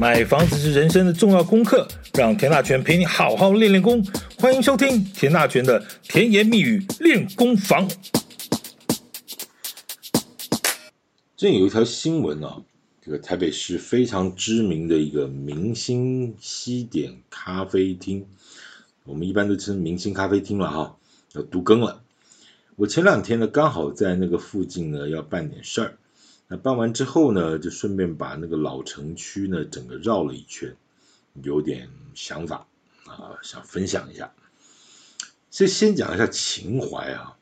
买房子是人生的重要功课，让田大权陪你好好练练功。欢迎收听田大权的甜言蜜语练功房。最近有一条新闻啊，这个台北市非常知名的一个明星西点咖啡厅，我们一般都称明星咖啡厅了哈，要独更了。我前两天呢，刚好在那个附近呢，要办点事儿。那办完之后呢，就顺便把那个老城区呢整个绕了一圈，有点想法啊，想分享一下。所以先讲一下情怀啊，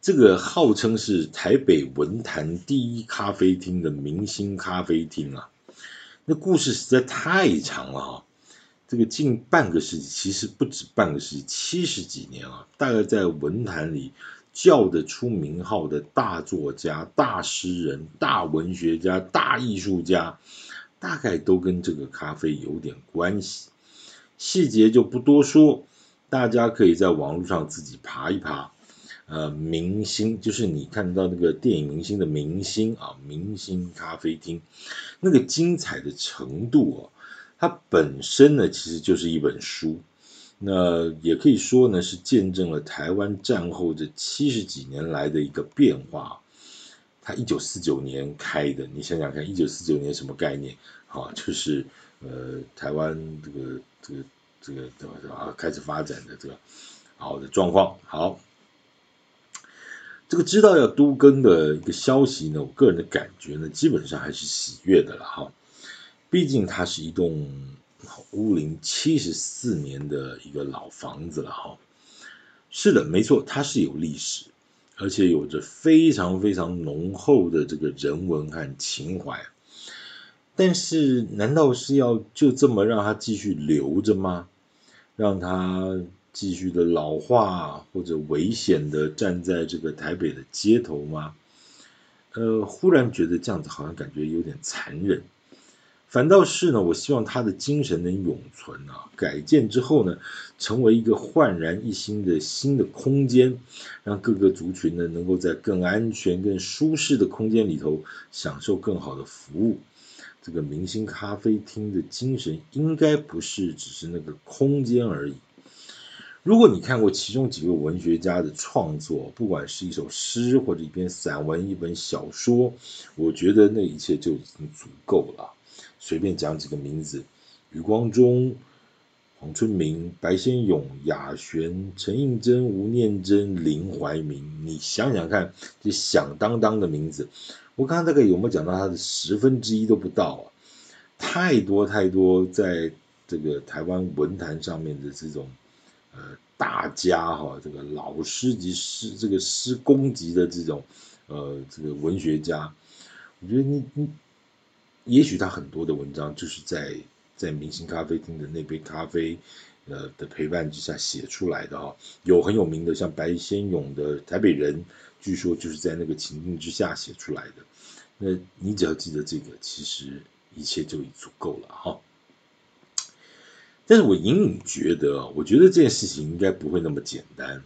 这个号称是台北文坛第一咖啡厅的明星咖啡厅啊，那故事实在太长了啊。这个近半个世纪，其实不止半个世纪，七十几年啊，大概在文坛里。叫得出名号的大作家、大诗人、大文学家、大艺术家，大概都跟这个咖啡有点关系。细节就不多说，大家可以在网络上自己爬一爬。呃，明星就是你看到那个电影明星的明星啊，明星咖啡厅那个精彩的程度哦，它本身呢其实就是一本书。那也可以说呢，是见证了台湾战后这七十几年来的一个变化。它一九四九年开的，你想想看，一九四九年什么概念？啊，就是呃，台湾这个这个这个对吧对吧？开始发展的这个好的状况。好，这个知道要都更的一个消息呢，我个人的感觉呢，基本上还是喜悦的了哈。毕竟它是一栋。屋龄七十四年的一个老房子了哈，是的，没错，它是有历史，而且有着非常非常浓厚的这个人文和情怀。但是，难道是要就这么让它继续留着吗？让它继续的老化或者危险的站在这个台北的街头吗？呃，忽然觉得这样子好像感觉有点残忍。反倒是呢，我希望他的精神能永存啊！改建之后呢，成为一个焕然一新的新的空间，让各个族群呢能够在更安全、更舒适的空间里头享受更好的服务。这个明星咖啡厅的精神，应该不是只是那个空间而已。如果你看过其中几个文学家的创作，不管是一首诗或者一篇散文、一本小说，我觉得那一切就已经足够了。随便讲几个名字：余光中、黄春明、白先勇、亚玄、陈映真、吴念真、林怀民。你想想看，这响当当的名字，我刚刚大概有没有讲到他的十分之一都不到啊？太多太多，在这个台湾文坛上面的这种呃大家哈，这个老师级师这个师公级的这种呃这个文学家，我觉得你你。也许他很多的文章就是在在明星咖啡厅的那杯咖啡呃的陪伴之下写出来的哈，有很有名的像白先勇的台北人，据说就是在那个情境之下写出来的。那你只要记得这个，其实一切就已足够了哈。但是我隐隐觉得，我觉得这件事情应该不会那么简单。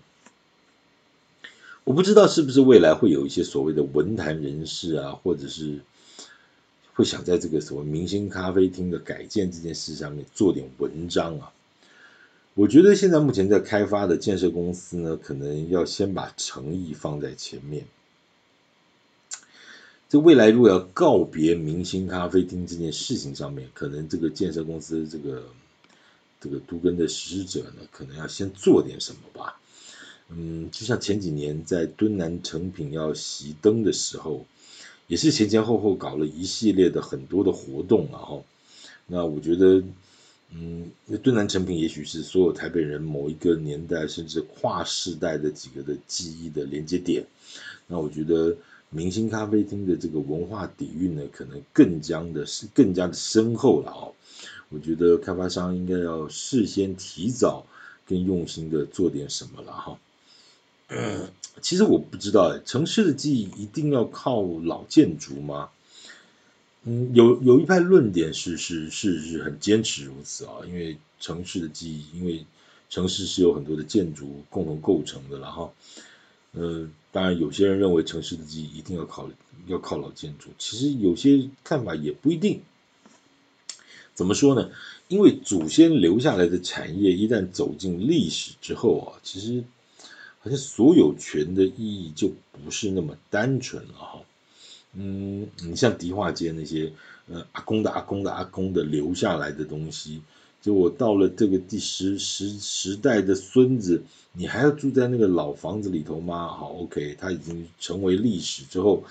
我不知道是不是未来会有一些所谓的文坛人士啊，或者是。会想在这个所谓明星咖啡厅的改建这件事上面做点文章啊？我觉得现在目前在开发的建设公司呢，可能要先把诚意放在前面。这未来如果要告别明星咖啡厅这件事情上面，可能这个建设公司这个这个都更的实施者呢，可能要先做点什么吧。嗯，就像前几年在敦南成品要熄灯的时候。也是前前后后搞了一系列的很多的活动啊哈，那我觉得，嗯，那敦南成品也许是所有台北人某一个年代甚至跨世代的几个的记忆的连接点，那我觉得明星咖啡厅的这个文化底蕴呢，可能更加的是更加的深厚了哦，我觉得开发商应该要事先提早更用心的做点什么了哈。嗯，其实我不知道，城市的记忆一定要靠老建筑吗？嗯，有有一派论点是是是是很坚持如此啊，因为城市的记忆，因为城市是有很多的建筑共同构成的，然后，呃，当然有些人认为城市的记忆一定要靠要靠老建筑，其实有些看法也不一定。怎么说呢？因为祖先留下来的产业一旦走进历史之后啊，其实好像所有权的意义就不是那么单纯了哈。嗯，你像迪化街那些呃阿公的阿公的阿公的留下来的东西，就我到了这个第十十十代的孙子，你还要住在那个老房子里头吗？好，OK，它已经成为历史之后。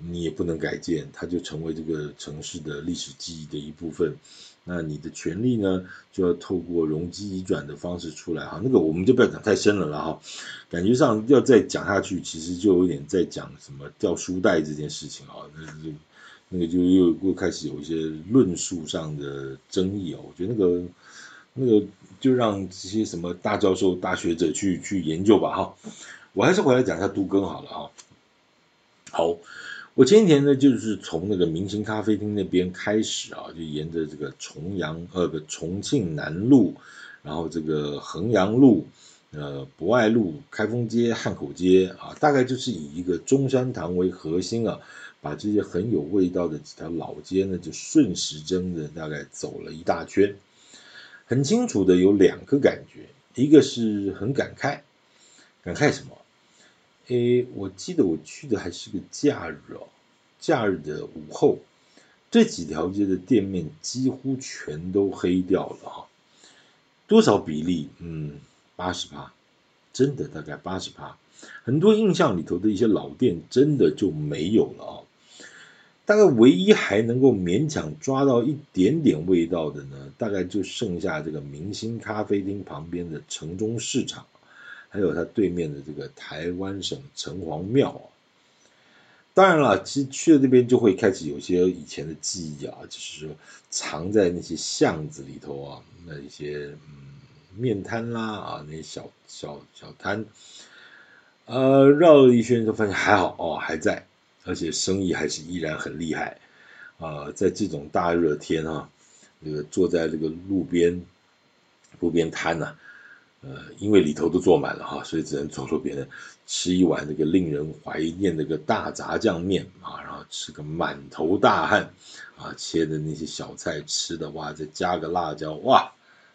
你也不能改建，它就成为这个城市的历史记忆的一部分。那你的权利呢，就要透过容积移转的方式出来哈。那个我们就不要讲太深了了哈。感觉上要再讲下去，其实就有点在讲什么掉书袋这件事情啊。那那那个就又又开始有一些论述上的争议哦。我觉得那个那个就让这些什么大教授、大学者去去研究吧哈。我还是回来讲一下杜更好了哈。好。我前几天呢，就是从那个明星咖啡厅那边开始啊，就沿着这个重阳呃不重庆南路，然后这个衡阳路、呃博爱路、开封街、汉口街啊，大概就是以一个中山堂为核心啊，把这些很有味道的几条老街呢，就顺时针的大概走了一大圈，很清楚的有两个感觉，一个是很感慨，感慨什么？诶，我记得我去的还是个假日哦，假日的午后，这几条街的店面几乎全都黑掉了哈，多少比例？嗯，八十趴，真的大概八十趴，很多印象里头的一些老店真的就没有了啊，大概唯一还能够勉强抓到一点点味道的呢，大概就剩下这个明星咖啡厅旁边的城中市场。还有它对面的这个台湾省城隍庙啊，当然了，其实去了这边就会开始有些以前的记忆啊，就是说藏在那些巷子里头啊，那一些嗯面摊啦啊，那些小小小摊，呃，绕了一圈就发现还好哦，还在，而且生意还是依然很厉害啊，呃，在这种大热天啊，这个坐在这个路边路边摊呐。呃，因为里头都坐满了哈，所以只能走路别人吃一碗那个令人怀念的个大炸酱面啊，然后吃个满头大汗啊，切的那些小菜吃的哇，再加个辣椒哇，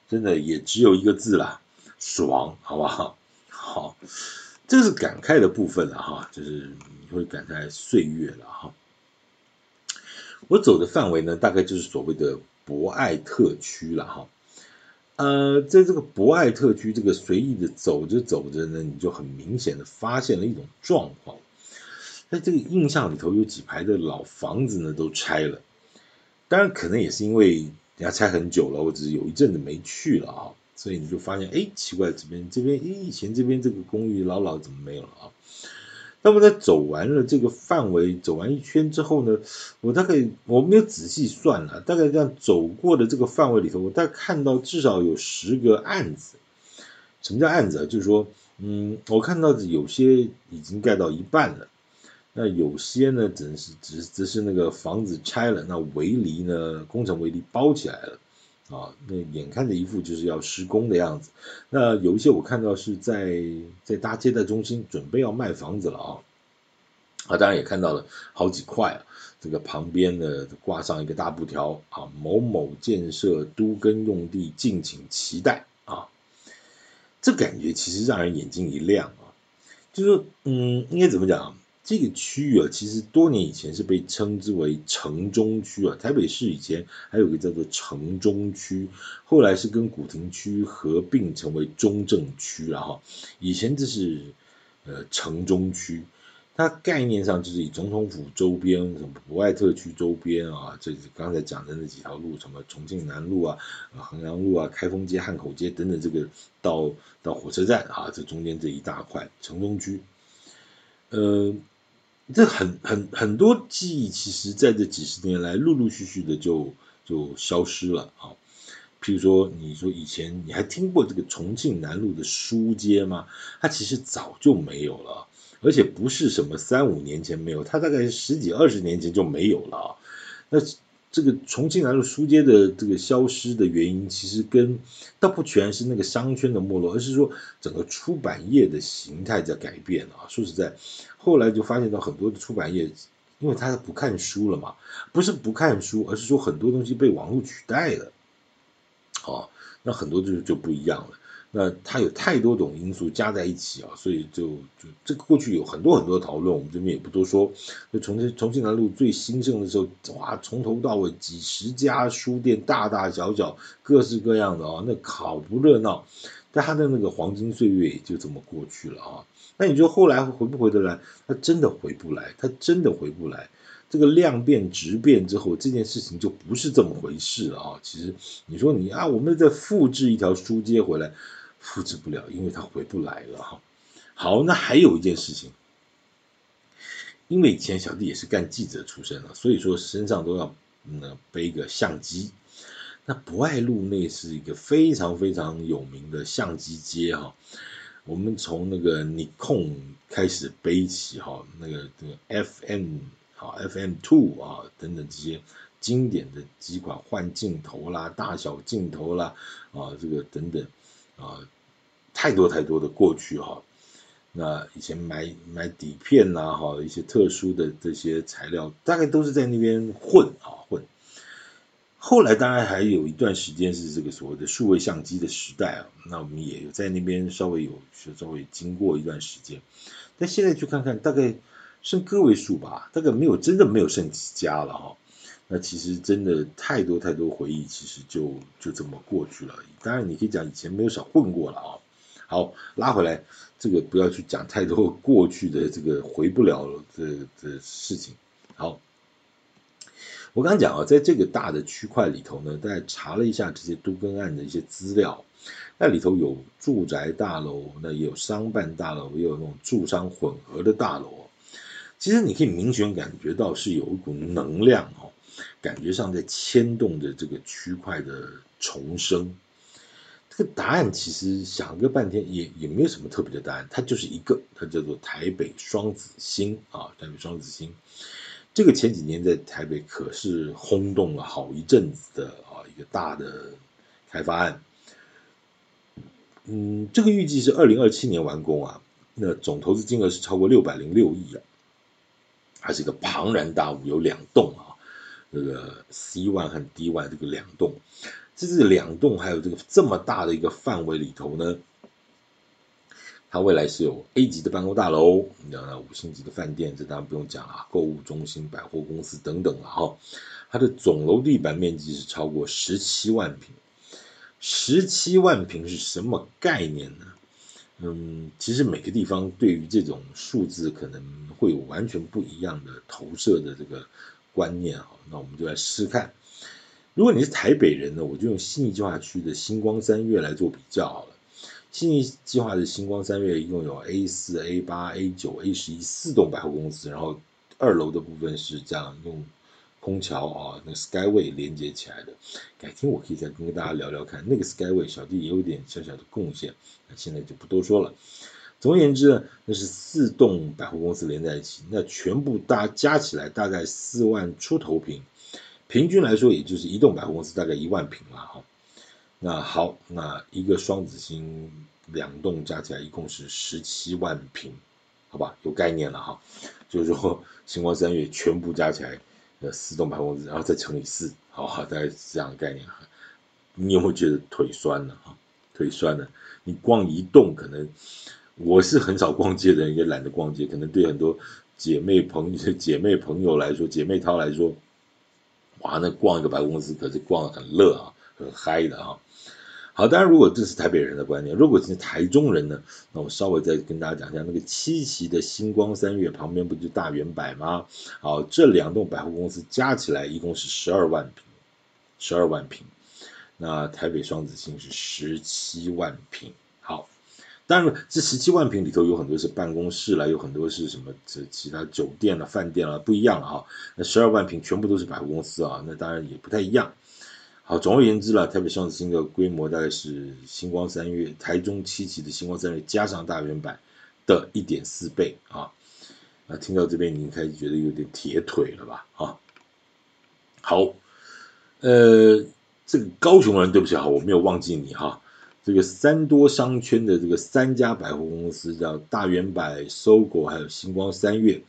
真的也只有一个字啦，爽，好不好？好，这是感慨的部分了哈，就是你会感慨岁月了哈。我走的范围呢，大概就是所谓的博爱特区了哈。呃，在这个博爱特区，这个随意的走着走着呢，你就很明显的发现了一种状况，在这个印象里头，有几排的老房子呢都拆了，当然可能也是因为人家拆很久了，或者是有一阵子没去了啊，所以你就发现，哎，奇怪，这边这边，哎，以前这边这个公寓老老怎么没有了啊？那么在走完了这个范围，走完一圈之后呢，我大概我没有仔细算了，大概这样走过的这个范围里头，我大概看到至少有十个案子。什么叫案子啊？就是说，嗯，我看到有些已经盖到一半了，那有些呢，只是只只是那个房子拆了，那围篱呢，工程围篱包起来了。啊，那眼看着一副就是要施工的样子。那有一些我看到是在在搭接待中心，准备要卖房子了啊。啊，当然也看到了好几块啊。这个旁边呢挂上一个大布条啊，某某建设都跟用地，敬请期待啊。这感觉其实让人眼睛一亮啊。就是，嗯，应该怎么讲？这个区域啊，其实多年以前是被称之为城中区啊。台北市以前还有个叫做城中区，后来是跟古亭区合并成为中正区了哈。以前这是呃城中区，它概念上就是以总统府周边、什么博爱特区周边啊，这刚才讲的那几条路，什么重庆南路啊、衡阳路啊、开封街、汉口街等等，这个到到火车站啊，这中间这一大块城中区，呃。这很很很多记忆，其实在这几十年来，陆陆续续的就就消失了啊。譬如说，你说以前你还听过这个重庆南路的书街吗？它其实早就没有了，而且不是什么三五年前没有，它大概十几二十年前就没有了。那这个重庆南路书街的这个消失的原因，其实跟倒不全是那个商圈的没落，而是说整个出版业的形态在改变啊。说实在。后来就发现到很多的出版业，因为他不看书了嘛，不是不看书，而是说很多东西被网络取代了，哦，那很多就就不一样了。那它有太多种因素加在一起啊，所以就就这个过去有很多很多讨论，我们这边也不多说。就重庆重庆南路最兴盛的时候，哇，从头到尾几十家书店，大大小小，各式各样的啊，那好不热闹。但它的那个黄金岁月也就这么过去了啊。那你说后来回不回得来？它真的回不来，它真的回不来。这个量变质变之后，这件事情就不是这么回事啊。其实你说你啊，我们再复制一条书街回来。复制不了，因为它回不来了哈。好，那还有一件事情，因为以前小弟也是干记者出身的，所以说身上都要嗯背个相机。那博爱路那是一个非常非常有名的相机街哈。我们从那个尼康开始背起哈，那个那个 FM 啊 FM Two 啊等等这些经典的几款换镜头啦、大小镜头啦啊这个等等。啊，太多太多的过去哈，那以前买买底片呐哈，一些特殊的这些材料，大概都是在那边混啊混。后来当然还有一段时间是这个所谓的数位相机的时代啊，那我们也有在那边稍微有稍微经过一段时间，但现在去看看，大概剩个位数吧，大概没有真的没有剩几家了哈。那其实真的太多太多回忆，其实就就这么过去了。当然你可以讲以前没有少混过了啊。好，拉回来，这个不要去讲太多过去的这个回不了的的事情。好，我刚刚讲啊，在这个大的区块里头呢，大家查了一下这些都更案的一些资料，那里头有住宅大楼，那也有商办大楼，也有那种住商混合的大楼。其实你可以明显感觉到是有一股能量哦。感觉上在牵动着这个区块的重生，这个答案其实想个半天也也没有什么特别的答案，它就是一个，它叫做台北双子星啊，台北双子星，这个前几年在台北可是轰动了好一阵子的啊一个大的开发案，嗯，这个预计是二零二七年完工啊，那总投资金额是超过六百零六亿啊，还是一个庞然大物，有两栋啊。这个 C one 和 D one 这个两栋，这是两栋，还有这个这么大的一个范围里头呢，它未来是有 A 级的办公大楼，你知道五星级的饭店，这当然不用讲了，购物中心、百货公司等等了哈。它的总楼地板面积是超过十七万平，十七万平是什么概念呢？嗯，其实每个地方对于这种数字可能会有完全不一样的投射的这个。观念啊，那我们就来试试看。如果你是台北人呢，我就用新义计划区的星光三月来做比较好了。新义计划的星光三月一共有 A 四、A 八、A 九、A 十一四栋百货公司，然后二楼的部分是这样用空桥啊，那 Skyway 连接起来的。改天我可以再跟大家聊聊看，那个 Skyway 小弟也有点小小的贡献，那现在就不多说了。总而言之呢，那是四栋百货公司连在一起，那全部大加起来大概四万出头平，平均来说也就是一栋百货公司大概一万平了哈。那好，那一个双子星两栋加起来一共是十七万平，好吧，有概念了哈。就是说星光三月全部加起来呃四栋百货公司，然后再乘以四，好，大概是这样的概念哈。你有没有觉得腿酸了哈？腿酸了，你光一栋可能。我是很少逛街的人，也懒得逛街。可能对很多姐妹朋友、姐妹朋友来说，姐妹淘来说，哇，那逛一个百货公司可是逛得很乐啊，很嗨的啊。好，当然如果这是台北人的观念，如果是台中人呢，那我稍微再跟大家讲一下，那个七期的星光三月旁边不就大远百吗？好，这两栋百货公司加起来一共是十二万平，十二万平。那台北双子星是十七万平。当然，这十七万坪里头有很多是办公室啦，有很多是什么这其他酒店啦、饭店啦，不一样了哈。那十二万坪全部都是百货公司啊，那当然也不太一样。好，总而言之啦，台北上次新的规模大概是星光三月、台中七期的星光三月加上大远百的一点四倍啊。那听到这边，你开始觉得有点铁腿了吧？啊，好，呃，这个高雄人，对不起哈，我没有忘记你哈。这个三多商圈的这个三家百货公司叫大远百、搜狗还有星光三月，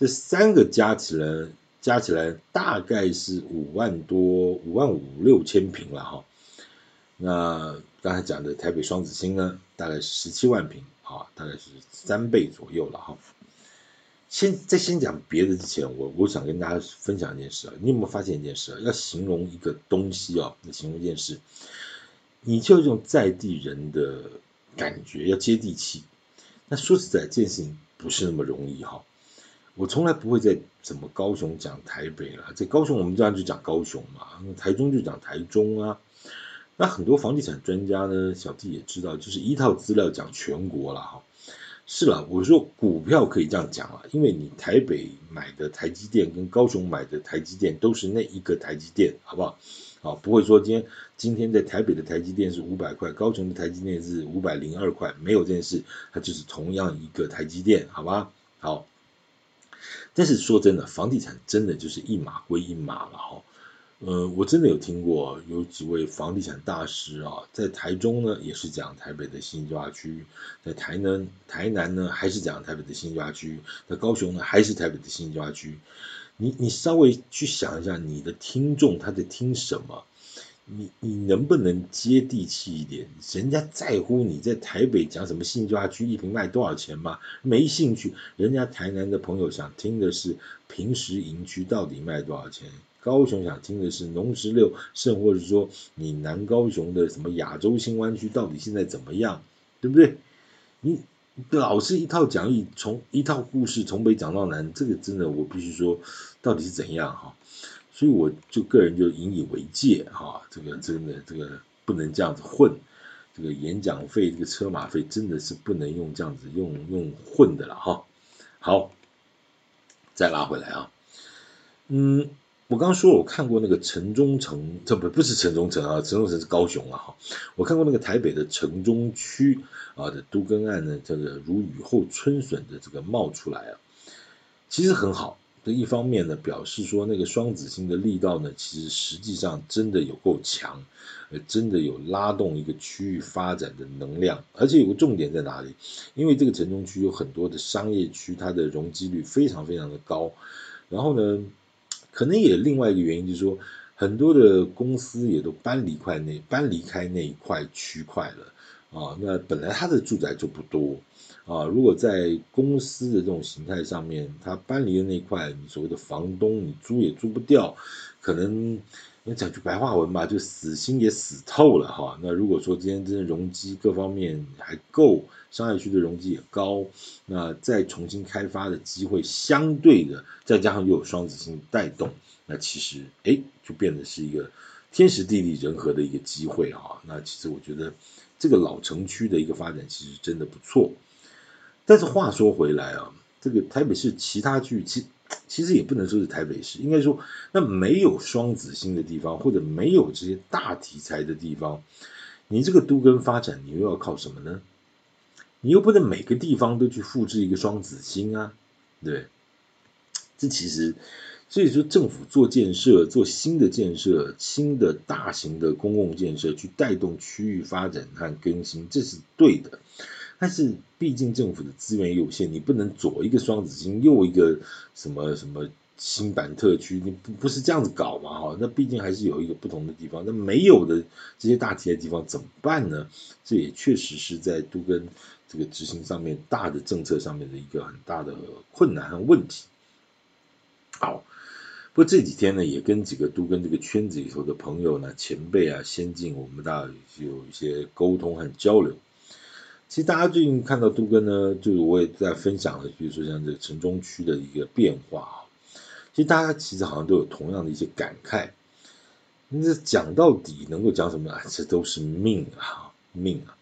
这三个加起来加起来大概是五万多五万五六千平了哈。那刚才讲的台北双子星呢，大概十七万平啊，大概是三倍左右了哈。先在先讲别的之前，我我想跟大家分享一件事啊，你有没有发现一件事啊？要形容一个东西啊，要形容一件事，你就用在地人的感觉，要接地气。那说实在，这件事情不是那么容易哈。我从来不会在怎么高雄讲台北了，在高雄我们这样就讲高雄嘛，台中就讲台中啊。那很多房地产专家呢，小弟也知道，就是一套资料讲全国了哈。是了，我说股票可以这样讲啊，因为你台北买的台积电跟高雄买的台积电都是那一个台积电，好不好？啊，不会说今天今天在台北的台积电是五百块，高雄的台积电是五百零二块，没有这件事，它就是同样一个台积电，好吧？好，但是说真的，房地产真的就是一码归一码了哈。呃，我真的有听过有几位房地产大师啊，在台中呢也是讲台北的新计划区，在台南台南呢还是讲台北的新计划区，在高雄呢还是台北的新计划区。你你稍微去想一下，你的听众他在听什么？你你能不能接地气一点？人家在乎你在台北讲什么新计划区一坪卖多少钱吗？没兴趣。人家台南的朋友想听的是平时营区到底卖多少钱。高雄想听的是农十六，甚或者说你南高雄的什么亚洲新湾区到底现在怎么样，对不对？你老是一套讲义，从一套故事从北讲到南，这个真的我必须说，到底是怎样哈？所以我就个人就引以为戒哈，这个真的这个不能这样子混，这个演讲费这个车马费真的是不能用这样子用用混的了哈。好，再拉回来啊，嗯。我刚刚说，我看过那个城中城，这不不是城中城啊，城中城是高雄啊哈。我看过那个台北的城中区啊的都更案呢，这个如雨后春笋的这个冒出来啊，其实很好。这一方面呢，表示说那个双子星的力道呢，其实实际上真的有够强，呃，真的有拉动一个区域发展的能量。而且有个重点在哪里？因为这个城中区有很多的商业区，它的容积率非常非常的高，然后呢。可能也另外一个原因就是说，很多的公司也都搬离块内，搬离开那一块区块了啊。那本来他的住宅就不多啊，如果在公司的这种形态上面，他搬离的那块，你所谓的房东，你租也租不掉，可能。那讲句白话文吧，就死心也死透了哈。那如果说今天真的容积各方面还够，商业区的容积也高，那再重新开发的机会相对的，再加上又有双子星带动，那其实哎，就变得是一个天时地利人和的一个机会哈。那其实我觉得这个老城区的一个发展其实真的不错。但是话说回来啊，这个台北市其他区其其实也不能说是台北市，应该说那没有双子星的地方，或者没有这些大题材的地方，你这个都跟发展，你又要靠什么呢？你又不能每个地方都去复制一个双子星啊，对。这其实，所以说政府做建设、做新的建设、新的大型的公共建设，去带动区域发展和更新，这是对的。但是毕竟政府的资源有限，你不能左一个双子星，右一个什么什么新版特区，你不不是这样子搞嘛哈？那毕竟还是有一个不同的地方，那没有的这些大体的地方怎么办呢？这也确实是在都跟这个执行上面大的政策上面的一个很大的困难和问题。好，不过这几天呢，也跟几个都跟这个圈子里头的朋友呢、前辈啊、先进，我们大家有一些沟通和交流。其实大家最近看到都跟呢，就是我也在分享了，比如说像这个城中区的一个变化啊。其实大家其实好像都有同样的一些感慨。那讲到底能够讲什么呢？这都是命啊，命啊。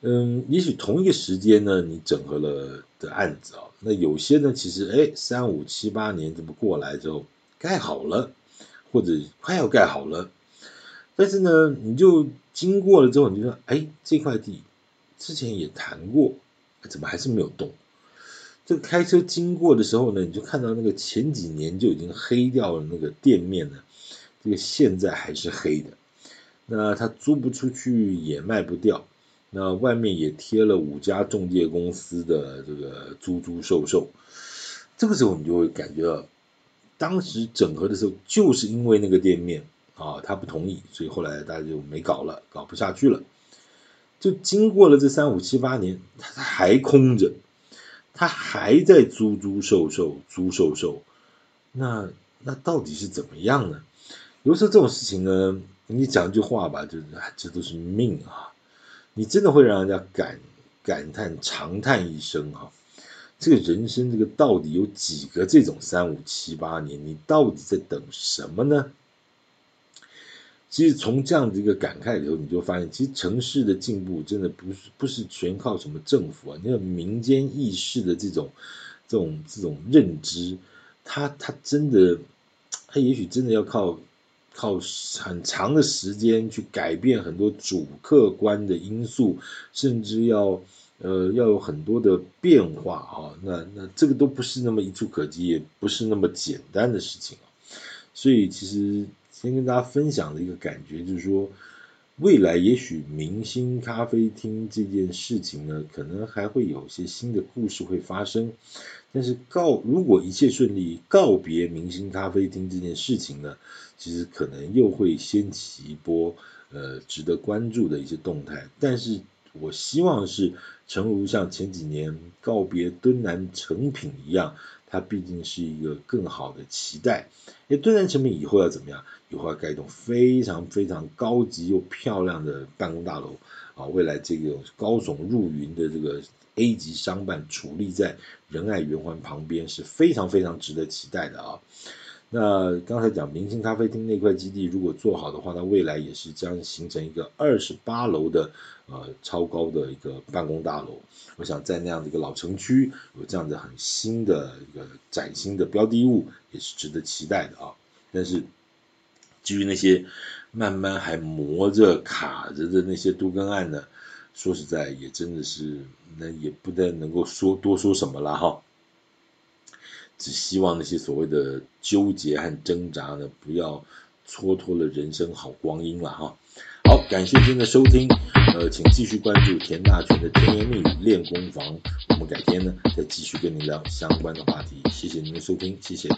嗯，也许同一个时间呢，你整合了的案子啊，那有些呢，其实哎，三五七八年这么过来之后盖好了，或者快要盖好了，但是呢，你就经过了之后，你就说，哎，这块地。之前也谈过，怎么还是没有动？这个开车经过的时候呢，你就看到那个前几年就已经黑掉了那个店面呢，这个现在还是黑的。那他租不出去也卖不掉，那外面也贴了五家中介公司的这个租租售售，这个时候你就会感觉到，当时整合的时候就是因为那个店面啊，他不同意，所以后来大家就没搞了，搞不下去了。就经过了这三五七八年，他还空着，他还在租租售售，租售售，那那到底是怎么样呢？有时候这种事情呢，你讲一句话吧，就是这都是命啊，你真的会让人家感感叹长叹一声啊。这个人生，这个到底有几个这种三五七八年？你到底在等什么呢？其实从这样的一个感慨里头，你就发现，其实城市的进步真的不是不是全靠什么政府啊，那个民间意识的这种这种这种认知，它它真的，它也许真的要靠靠很长的时间去改变很多主客观的因素，甚至要。呃，要有很多的变化啊，那那这个都不是那么一触可及，也不是那么简单的事情啊。所以，其实先跟大家分享的一个感觉就是说，未来也许明星咖啡厅这件事情呢，可能还会有些新的故事会发生。但是告如果一切顺利，告别明星咖啡厅这件事情呢，其实可能又会掀起一波呃值得关注的一些动态。但是。我希望是，诚如像前几年告别敦南成品一样，它毕竟是一个更好的期待。哎，敦南成品以后要怎么样？以后要盖一栋非常非常高级又漂亮的办公大楼啊！未来这个高耸入云的这个 A 级商办矗立在仁爱圆环旁边，是非常非常值得期待的啊！那刚才讲明星咖啡厅那块基地，如果做好的话，它未来也是将形成一个二十八楼的呃超高的一个办公大楼。我想在那样的一个老城区，有这样的很新的一个崭新的标的物，也是值得期待的啊。但是至于那些慢慢还磨着卡着的那些都更案呢，说实在也真的是那也不太能够说多说什么了哈。只希望那些所谓的纠结和挣扎呢，不要蹉跎了人生好光阴了哈。好，感谢您的收听，呃，请继续关注田大全的甜言蜜语练功房，我们改天呢再继续跟您聊相关的话题。谢谢您的收听，谢谢。